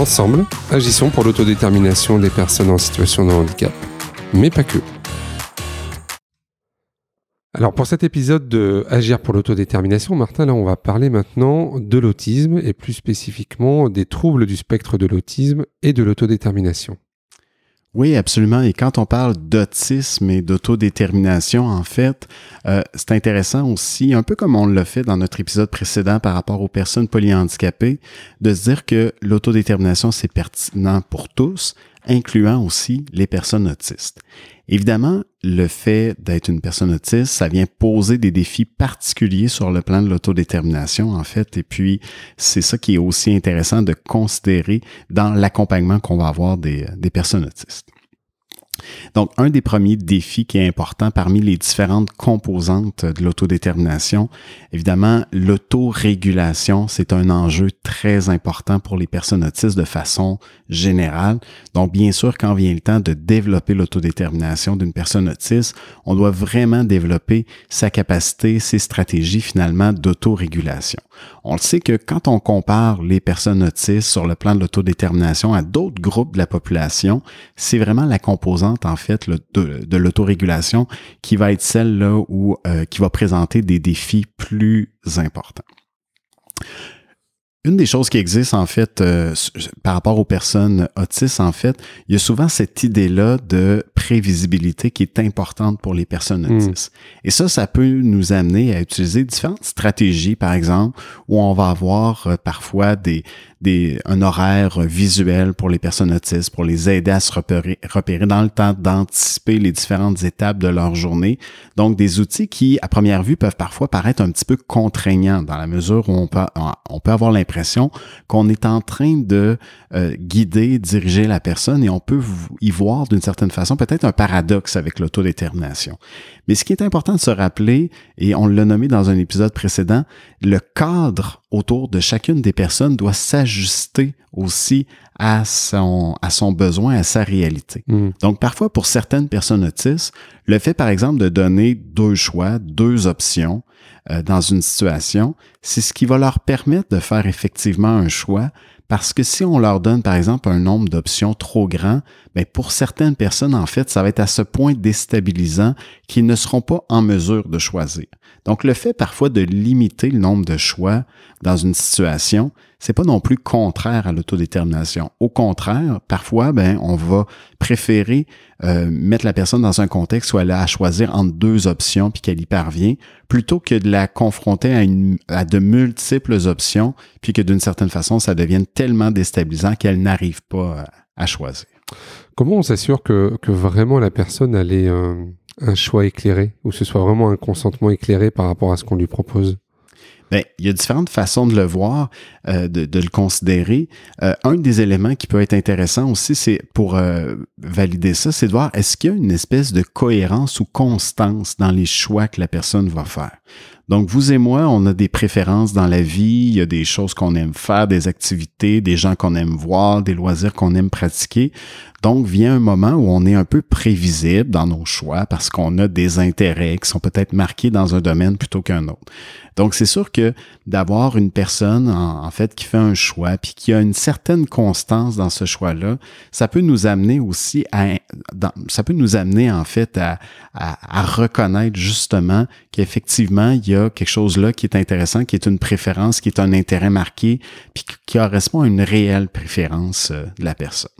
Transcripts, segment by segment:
Ensemble, agissons pour l'autodétermination des personnes en situation de handicap, mais pas que. Alors pour cet épisode de Agir pour l'autodétermination, Martin, là on va parler maintenant de l'autisme et plus spécifiquement des troubles du spectre de l'autisme et de l'autodétermination. Oui, absolument. Et quand on parle d'autisme et d'autodétermination, en fait, euh, c'est intéressant aussi, un peu comme on l'a fait dans notre épisode précédent par rapport aux personnes polyhandicapées, de se dire que l'autodétermination, c'est pertinent pour tous, incluant aussi les personnes autistes. Évidemment, le fait d'être une personne autiste, ça vient poser des défis particuliers sur le plan de l'autodétermination, en fait. Et puis, c'est ça qui est aussi intéressant de considérer dans l'accompagnement qu'on va avoir des, personnes autistes. Donc, un des premiers défis qui est important parmi les différentes composantes de l'autodétermination, évidemment, l'autorégulation, c'est un enjeu très important pour les personnes autistes de façon générale. Donc, bien sûr, quand vient le temps de développer l'autodétermination d'une personne autiste, on doit vraiment développer sa capacité, ses stratégies finalement d'autorégulation. On le sait que quand on compare les personnes autistes sur le plan de l'autodétermination à d'autres groupes de la population, c'est vraiment la composante en fait de, l'autorégulation qui va être celle là où euh, qui va présenter des défis plus importants. Une des choses qui existe en fait euh, par rapport aux personnes autistes, en fait, il y a souvent cette idée-là de prévisibilité qui est importante pour les personnes hmm. autistes. Et ça, ça peut nous amener à utiliser différentes stratégies, par exemple, où on va avoir euh, parfois des, des, un horaire visuel pour les personnes autistes, pour les aider à se repérer, repérer dans le temps, d'anticiper les différentes étapes de leur journée. Donc, des outils qui, à première vue, peuvent parfois paraître un petit peu contraignants dans la mesure où on peut, on peut avoir l'impression qu'on est en train de euh, guider, diriger la personne et on peut y voir d'une certaine façon peut-être un paradoxe avec l'autodétermination. Mais ce qui est important de se rappeler, et on l'a nommé dans un épisode précédent, le cadre autour de chacune des personnes doit s'ajuster aussi à son, à son besoin, à sa réalité. Hmm. Donc, parfois, pour certaines personnes autistes, le fait, par exemple, de donner deux choix, deux options euh, dans une situation, c'est ce qui va leur permettre de faire effectivement un choix parce que si on leur donne, par exemple, un nombre d'options trop grand, bien pour certaines personnes, en fait, ça va être à ce point déstabilisant qu'ils ne seront pas en mesure de choisir. Donc, le fait parfois de limiter le nombre de choix dans une situation, c'est pas non plus contraire à l'autodétermination. Au contraire, parfois, ben, on va préférer euh, mettre la personne dans un contexte où elle a à choisir entre deux options puis qu'elle y parvient, plutôt que de la confronter à, de multiples options, puis que d'une certaine façon, ça devienne tellement déstabilisant qu'elle n'arrive pas à, choisir. Comment on s'assure que, vraiment la personne a un choix éclairé, ou ce soit vraiment un consentement éclairé par rapport à ce qu'on lui propose? Bien, il y a différentes façons de le voir, euh, de, de, le considérer. Euh, un des éléments qui peut être intéressant aussi, c'est pour euh, valider ça, c'est de voir est-ce qu'il y a une espèce de cohérence ou constance dans les choix que la personne va faire. Donc, vous et moi, on a des préférences dans la vie, il y a des choses qu'on aime faire, des activités, des gens qu'on aime voir, des loisirs qu'on aime pratiquer. Donc, vient un moment où on est un peu prévisible dans nos choix parce qu'on a des intérêts qui sont peut-être marqués dans un domaine plutôt qu'un autre. Donc, c'est sûr que d'avoir une personne, en, fait, qui fait un choix, puis qui a une certaine constance dans ce choix-là, ça peut nous amener aussi à, ça peut nous amener, en fait, à, à, reconnaître justement qu'effectivement, il y a quelque chose là qui est intéressant, qui est une préférence, qui est un intérêt marqué, puis qui correspond à une réelle préférence euh, de la personne.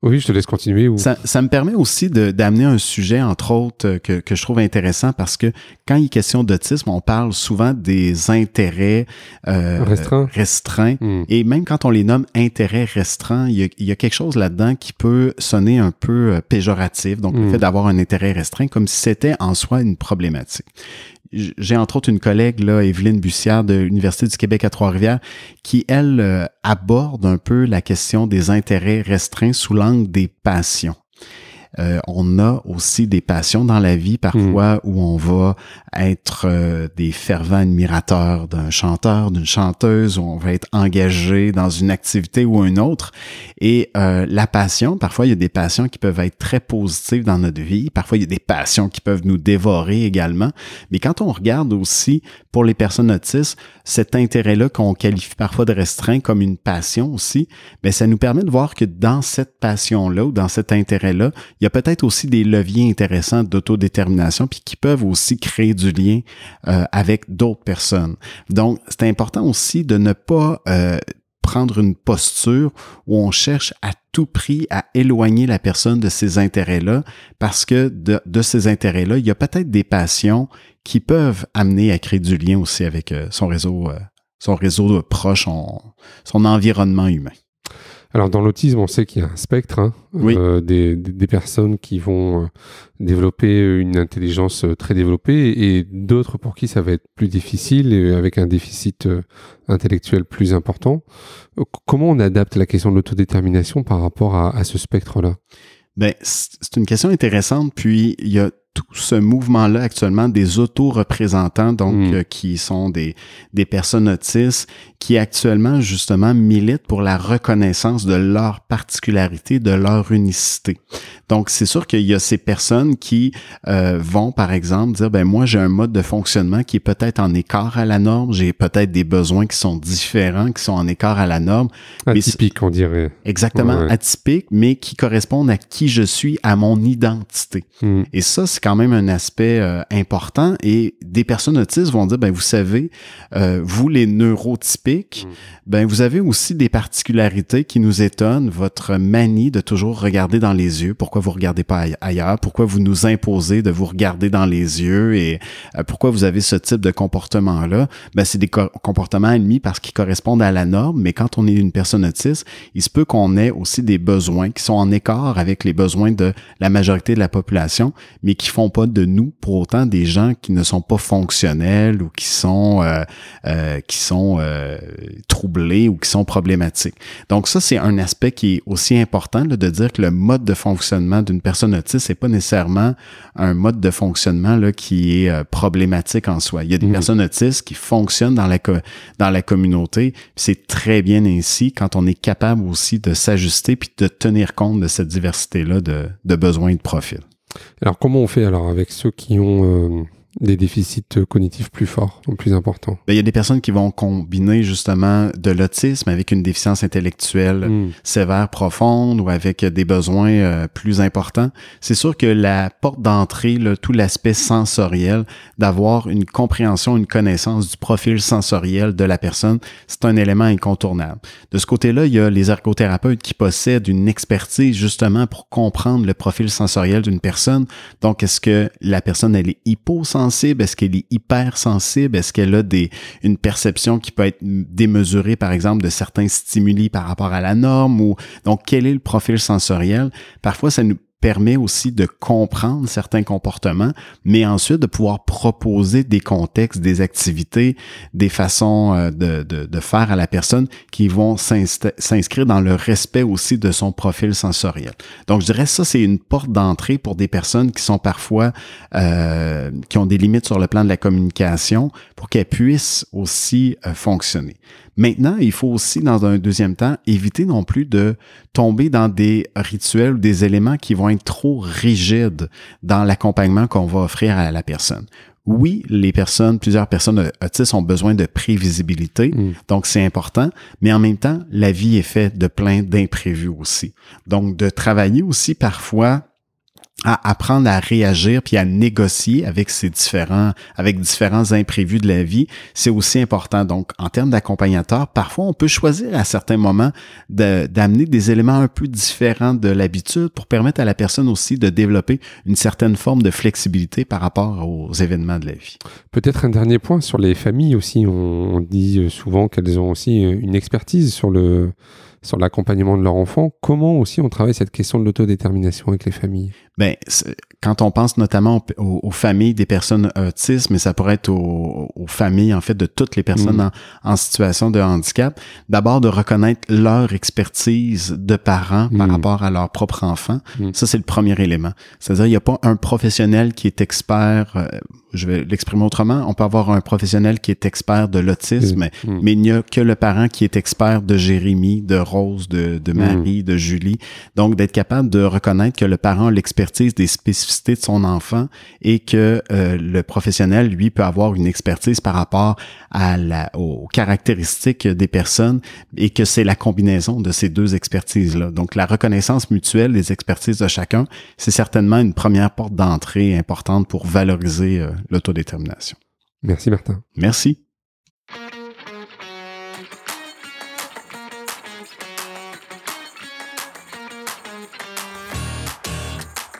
Oui, je te laisse continuer. Ça, ça, me permet aussi d'amener un sujet, entre autres, euh, que, que, je trouve intéressant parce que quand il est question d'autisme, on parle souvent des intérêts euh, restreints. restreints hmm. Et même quand on les nomme intérêts restreints, il y a, il y a quelque chose là-dedans qui peut sonner un peu péjoratif. Donc, le hmm. fait d'avoir un intérêt restreint comme si c'était en soi une problématique j'ai entre autres une collègue, là, Evelyne Bussière de l'Université du Québec à Trois-Rivières, qui, elle, euh, aborde un peu la question des intérêts restreints sous l'angle des passions. Euh, on a aussi des passions dans la vie parfois mm. où on va être euh, des fervents admirateurs d'un chanteur, d'une chanteuse, où on va être engagé dans une activité ou une autre. Et euh, la passion, parfois il y a des passions qui peuvent être très positives dans notre vie, parfois il y a des passions qui peuvent nous dévorer également. Mais quand on regarde aussi pour les personnes autistes, cet intérêt-là qu'on qualifie parfois de restreint comme une passion aussi, mais ben, ça nous permet de voir que dans cette passion-là ou dans cet intérêt-là, il y a peut-être aussi des leviers intéressants d'autodétermination puis qui peuvent aussi créer du lien euh, avec d'autres personnes. Donc, c'est important aussi de ne pas euh, prendre une posture où on cherche à tout prix à éloigner la personne de ses intérêts-là parce que de, de ces intérêts-là, il y a peut-être des passions qui peuvent amener à créer du lien aussi avec euh, son réseau, son réseau proche, son environnement humain. Alors dans l'autisme, on sait qu'il y a un spectre hein, euh, des, des, personnes qui vont euh, développer une intelligence euh, très développée et d'autres pour qui ça va être plus difficile et avec un déficit intellectuel plus important. Comment on adapte la question de l'autodétermination par rapport à, à ce spectre-là? Ben, c'est une question intéressante. Puis il y a tout ce mouvement-là actuellement des auto-représentants, donc hmm. euh, qui sont des, des personnes autistes qui actuellement justement militent pour la reconnaissance de leur particularité, de leur unicité. Donc c'est sûr qu'il y a ces personnes qui euh, vont par exemple dire ben moi j'ai un mode de fonctionnement qui est peut-être en écart à la norme, j'ai peut-être des besoins qui sont différents, qui sont en écart à la norme. Atypique on dirait. Exactement, atypique, mais qui correspondent à qui je suis, à mon identité. Hmm. Et ça c'est quand même un aspect euh, important. Et des personnes autistes vont dire, ben vous savez, euh, vous les neurotypiques, mm. ben vous avez aussi des particularités qui nous étonnent. Votre manie de toujours regarder dans les yeux. Pourquoi vous regardez pas ailleurs? Pourquoi vous nous imposez de vous regarder dans les yeux? Et euh, pourquoi vous avez ce type de comportement-là? Ben c'est des comportements ennemis parce qu'ils correspondent à la norme. Mais quand on est une personne autiste, il se peut qu'on ait aussi des besoins qui sont en écart avec les besoins de la majorité de la population, mais qui font pas de nous pour autant des gens qui ne sont pas fonctionnels ou qui sont euh, euh, qui sont euh, troublés ou qui sont problématiques. Donc ça c'est un aspect qui est aussi important de dire que le mode de fonctionnement d'une personne autiste c'est pas nécessairement un mode de fonctionnement là qui est problématique en soi. Il y a des mmh. personnes autistes qui fonctionnent dans la dans la communauté, c'est très bien ainsi quand on est capable aussi de s'ajuster puis de tenir compte de cette diversité là de, de besoins et de profils. Alors comment on fait alors avec ceux qui ont euh, des déficits cognitifs plus forts ou plus importants. Ben, il y a des personnes qui vont combiner justement de l'autisme avec une déficience intellectuelle hmm. sévère, profonde ou avec des besoins euh, plus importants. C'est sûr que la porte d'entrée, tout l'aspect sensoriel, d'avoir une compréhension, une connaissance du profil sensoriel de la personne, c'est un élément incontournable. De ce côté-là, il y a les ergothérapeutes qui possèdent une expertise justement pour comprendre le profil sensoriel d'une personne. Donc, est-ce que la personne, elle est est-ce qu'elle est hypersensible? Est-ce qu'elle a des, une perception qui peut être démesurée, par exemple, de certains stimuli par rapport à la norme? Ou, donc, quel est le profil sensoriel? Parfois, ça nous permet aussi de comprendre certains comportements, mais ensuite de pouvoir proposer des contextes, des activités, des façons euh, de, de, de faire à la personne qui vont s'inscrire dans le respect aussi de son profil sensoriel. Donc, je dirais ça, c'est une porte d'entrée pour des personnes qui sont parfois, euh, qui ont des limites sur le plan de la communication, pour qu'elles puissent aussi euh, fonctionner. Maintenant, il faut aussi, dans un deuxième temps, éviter non plus de tomber dans des rituels ou des éléments qui vont être trop rigides dans l'accompagnement qu'on va offrir à la personne. Oui, les personnes, plusieurs personnes autistes ont besoin de prévisibilité, mm. donc c'est important, mais en même temps, la vie est faite de plein d'imprévus aussi. Donc, de travailler aussi parfois à apprendre à réagir puis à négocier avec ces différents avec différents imprévus de la vie, c'est aussi important. Donc, en termes d'accompagnateur, parfois on peut choisir à certains moments d'amener des éléments un peu différents de l'habitude pour permettre à la personne aussi de développer une certaine forme de flexibilité par rapport aux événements de la vie. Peut-être un dernier point sur les familles aussi. On, dit souvent qu'elles ont aussi une expertise sur le sur l'accompagnement de leur enfant. Comment aussi on travaille cette question de l'autodétermination avec les familles? Ben, quand on pense notamment aux, familles des personnes autistes, mais ça pourrait être aux, familles, en fait, de toutes les personnes mm. en, situation de handicap, d'abord de reconnaître leur expertise de parents par mm. rapport à leur propre enfant. Mm. Ça, c'est le premier élément. C'est-à-dire, il n'y a pas un professionnel qui est expert, euh, je vais l'exprimer autrement, on peut avoir un professionnel qui est expert de l'autisme, mais il n'y a que le parent qui est expert de Jérémie, de Rose, de, de Marie, de Julie. Donc, d'être capable de reconnaître que le parent a l'expertise des spécificités de son enfant et que euh, le professionnel, lui, peut avoir une expertise par rapport à la, aux caractéristiques des personnes et que c'est la combinaison de ces deux expertises-là. Donc, la reconnaissance mutuelle des expertises de chacun, c'est certainement une première porte d'entrée importante pour valoriser euh, l'autodétermination. Merci Martin. Merci.